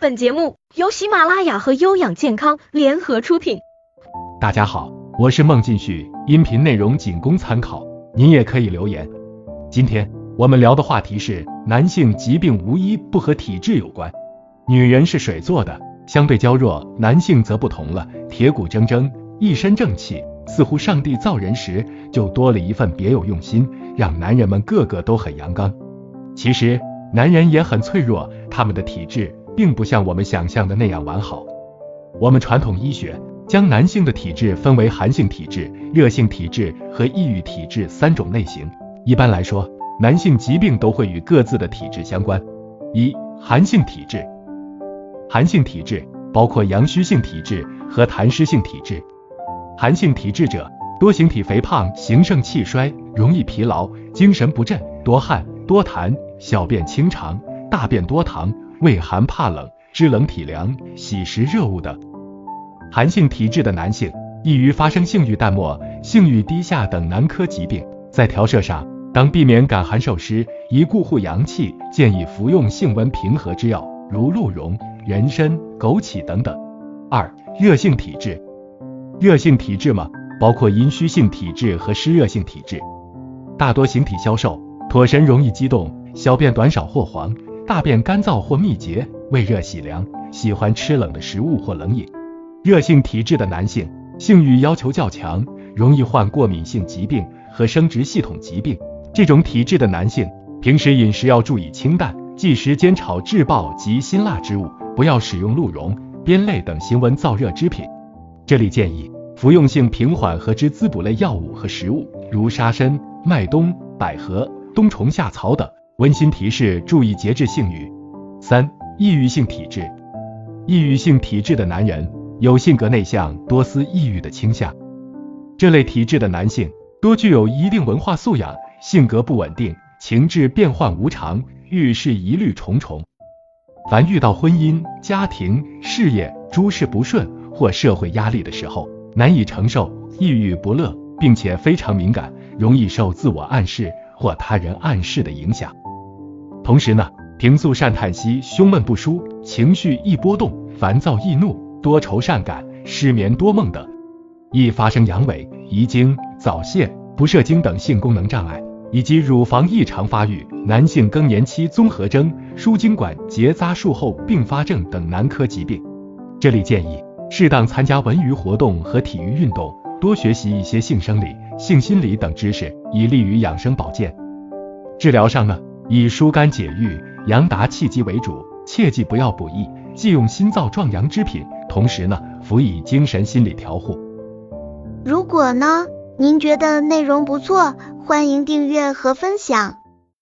本节目由喜马拉雅和优养健康联合出品。大家好，我是孟进旭，音频内容仅供参考，您也可以留言。今天我们聊的话题是男性疾病无一不和体质有关。女人是水做的，相对娇弱，男性则不同了，铁骨铮铮，一身正气，似乎上帝造人时就多了一份别有用心，让男人们个个都很阳刚。其实男人也很脆弱，他们的体质。并不像我们想象的那样完好。我们传统医学将男性的体质分为寒性体质、热性体质和抑郁体质三种类型。一般来说，男性疾病都会与各自的体质相关。一、寒性体质。寒性体质包括阳虚性体质和痰湿性体质。寒性体质者多形体肥胖、形盛气衰、容易疲劳、精神不振、多汗、多痰、小便清长、大便多糖。畏寒怕冷、知冷体凉、喜食热物等。寒性体质的男性易于发生性欲淡漠、性欲低下等男科疾病。在调摄上，当避免感寒受湿，以固护阳气，建议服用性温平和之药，如鹿茸、人参、枸杞等等。二、热性体质。热性体质嘛，包括阴虚性体质和湿热性体质。大多形体消瘦，脱神容易激动，小便短少或黄。大便干燥或秘结，胃热喜凉，喜欢吃冷的食物或冷饮。热性体质的男性性欲要求较强，容易患过敏性疾病和生殖系统疾病。这种体质的男性平时饮食要注意清淡，忌食煎炒制爆及辛辣之物，不要使用鹿茸、鞭类等辛温燥热之品。这里建议服用性平缓和之滋补类药物和食物，如沙参、麦冬、百合、冬虫夏草等。温馨提示：注意节制性欲。三、抑郁性体质。抑郁性体质的男人有性格内向、多思抑郁的倾向。这类体质的男性多具有一定文化素养，性格不稳定，情志变幻无常，遇事疑虑重重。凡遇到婚姻、家庭、事业诸事不顺或社会压力的时候，难以承受，抑郁不乐，并且非常敏感，容易受自我暗示或他人暗示的影响。同时呢，平素善叹息，胸闷不舒，情绪易波动，烦躁易怒，多愁善感，失眠多梦等，易发生阳痿、遗精、早泄、不射精等性功能障碍，以及乳房异常发育、男性更年期综合征、输精管结扎术后并发症等男科疾病。这里建议适当参加文娱活动和体育运动，多学习一些性生理、性心理等知识，以利于养生保健。治疗上呢？以疏肝解郁、阳达气机为主，切记不要补益，忌用心燥壮阳之品。同时呢，辅以精神心理调护。如果呢，您觉得内容不错，欢迎订阅和分享。